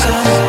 sun.